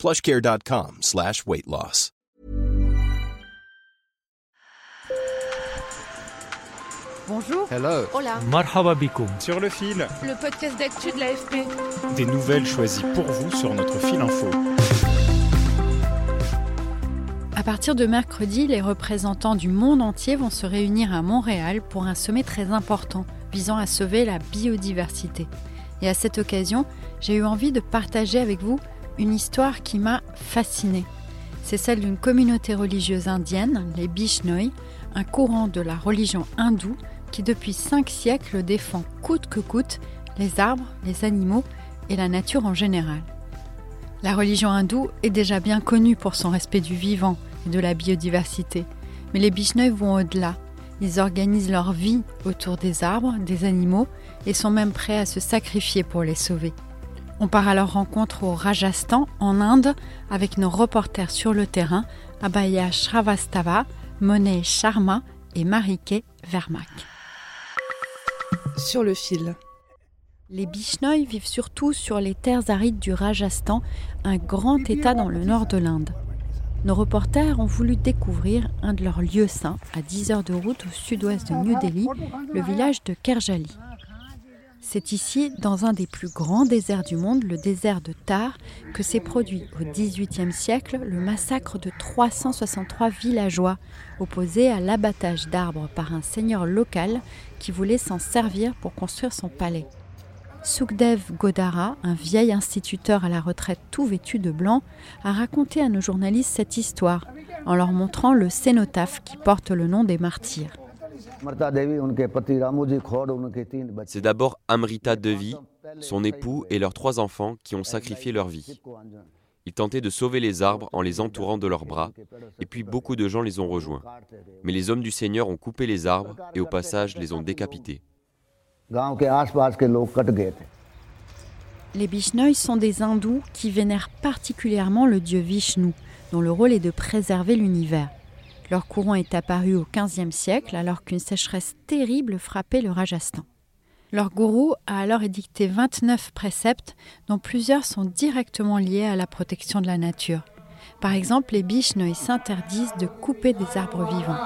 plushcare.com slash weight loss. Bonjour. Hello. Hola. Marhaba. Sur le fil, Le podcast d'actu de l'AFP. des nouvelles choisies pour vous sur notre fil info. À partir de mercredi, les représentants du monde entier vont se réunir à Montréal pour un sommet très important visant à sauver la biodiversité. Et à cette occasion, j'ai eu envie de partager avec vous une histoire qui m'a fascinée. C'est celle d'une communauté religieuse indienne, les Bishnoi, un courant de la religion hindoue qui depuis cinq siècles défend coûte que coûte les arbres, les animaux et la nature en général. La religion hindoue est déjà bien connue pour son respect du vivant et de la biodiversité, mais les Bishnoi vont au-delà. Ils organisent leur vie autour des arbres, des animaux et sont même prêts à se sacrifier pour les sauver. On part à leur rencontre au Rajasthan, en Inde, avec nos reporters sur le terrain, Abhaya Shravastava, Monet Sharma et Marike Vermak. Sur le fil. Les Bishnoi vivent surtout sur les terres arides du Rajasthan, un grand état dans le nord de l'Inde. Nos reporters ont voulu découvrir un de leurs lieux saints, à 10 heures de route au sud-ouest de New Delhi, le village de Kerjali. C'est ici, dans un des plus grands déserts du monde, le désert de Tar, que s'est produit au XVIIIe siècle le massacre de 363 villageois, opposés à l'abattage d'arbres par un seigneur local qui voulait s'en servir pour construire son palais. Sukhdev Godara, un vieil instituteur à la retraite tout vêtu de blanc, a raconté à nos journalistes cette histoire en leur montrant le cénotaphe qui porte le nom des martyrs. C'est d'abord Amrita Devi, son époux et leurs trois enfants qui ont sacrifié leur vie. Ils tentaient de sauver les arbres en les entourant de leurs bras, et puis beaucoup de gens les ont rejoints. Mais les hommes du Seigneur ont coupé les arbres et au passage les ont décapités. Les Bishnoi sont des hindous qui vénèrent particulièrement le dieu Vishnu, dont le rôle est de préserver l'univers. Leur courant est apparu au XVe siècle alors qu'une sécheresse terrible frappait le Rajasthan. Leur gourou a alors édicté 29 préceptes dont plusieurs sont directement liés à la protection de la nature. Par exemple, les Bishnoi s'interdisent de couper des arbres vivants.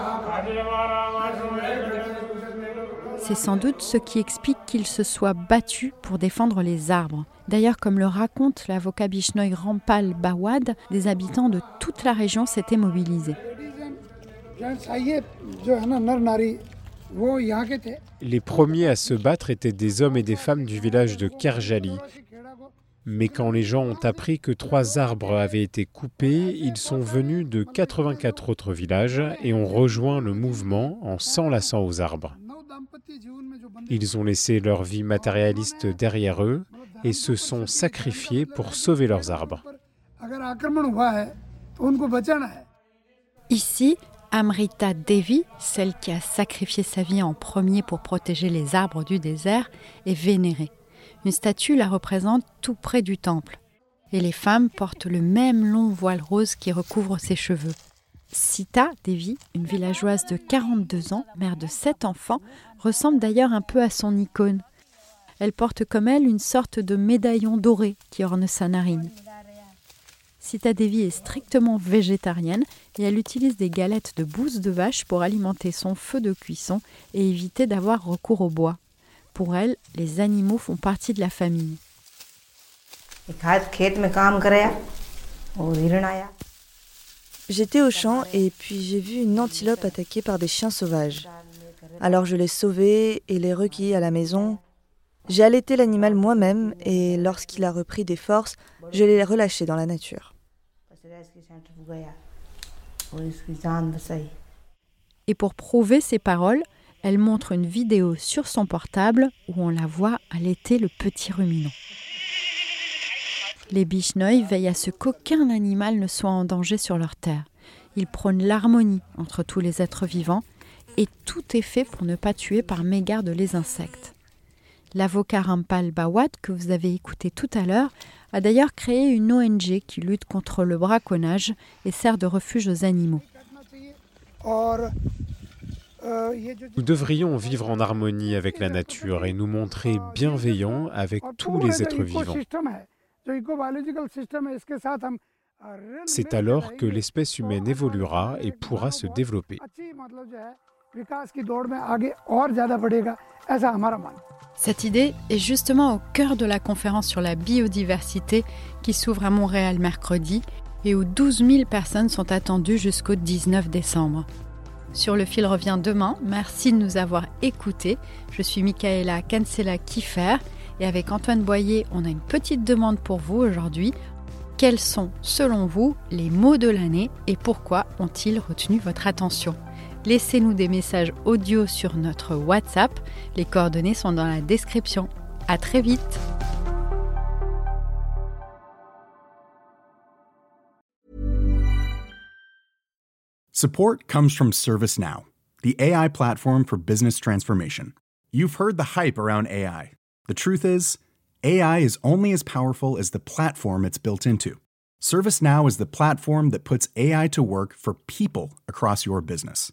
C'est sans doute ce qui explique qu'ils se soient battus pour défendre les arbres. D'ailleurs, comme le raconte l'avocat Bishnoi Rampal Bawad, des habitants de toute la région s'étaient mobilisés. Les premiers à se battre étaient des hommes et des femmes du village de Kerjali. Mais quand les gens ont appris que trois arbres avaient été coupés, ils sont venus de 84 autres villages et ont rejoint le mouvement en s'enlaçant aux arbres. Ils ont laissé leur vie matérialiste derrière eux et se sont sacrifiés pour sauver leurs arbres. Ici, Amrita Devi, celle qui a sacrifié sa vie en premier pour protéger les arbres du désert, est vénérée. Une statue la représente tout près du temple. Et les femmes portent le même long voile rose qui recouvre ses cheveux. Sita Devi, une villageoise de 42 ans, mère de sept enfants, ressemble d'ailleurs un peu à son icône. Elle porte comme elle une sorte de médaillon doré qui orne sa narine. Sita Devi est strictement végétarienne et elle utilise des galettes de bouse de vache pour alimenter son feu de cuisson et éviter d'avoir recours au bois. Pour elle, les animaux font partie de la famille. J'étais au champ et puis j'ai vu une antilope attaquée par des chiens sauvages. Alors je l'ai sauvée et l'ai recueillie à la maison. J'ai allaité l'animal moi-même et lorsqu'il a repris des forces, je l'ai relâché dans la nature. Et pour prouver ses paroles, elle montre une vidéo sur son portable où on la voit allaiter le petit ruminant. Les Bishnoi veillent à ce qu'aucun animal ne soit en danger sur leur terre. Il prône l'harmonie entre tous les êtres vivants et tout est fait pour ne pas tuer par mégarde les insectes. L'avocat Rampal Bawat, que vous avez écouté tout à l'heure, a d'ailleurs créé une ONG qui lutte contre le braconnage et sert de refuge aux animaux. Nous devrions vivre en harmonie avec la nature et nous montrer bienveillants avec tous les êtres vivants. C'est alors que l'espèce humaine évoluera et pourra se développer. Cette idée est justement au cœur de la conférence sur la biodiversité qui s'ouvre à Montréal mercredi et où 12 000 personnes sont attendues jusqu'au 19 décembre. Sur le fil revient demain. Merci de nous avoir écoutés. Je suis Michaela Cancela Kiffer et avec Antoine Boyer, on a une petite demande pour vous aujourd'hui. Quels sont, selon vous, les mots de l'année et pourquoi ont-ils retenu votre attention? Laissez-nous des messages audio sur notre WhatsApp. Les coordonnées sont dans la description. À très vite. Support comes from ServiceNow, the AI platform for business transformation. You've heard the hype around AI. The truth is, AI is only as powerful as the platform it's built into. ServiceNow is the platform that puts AI to work for people across your business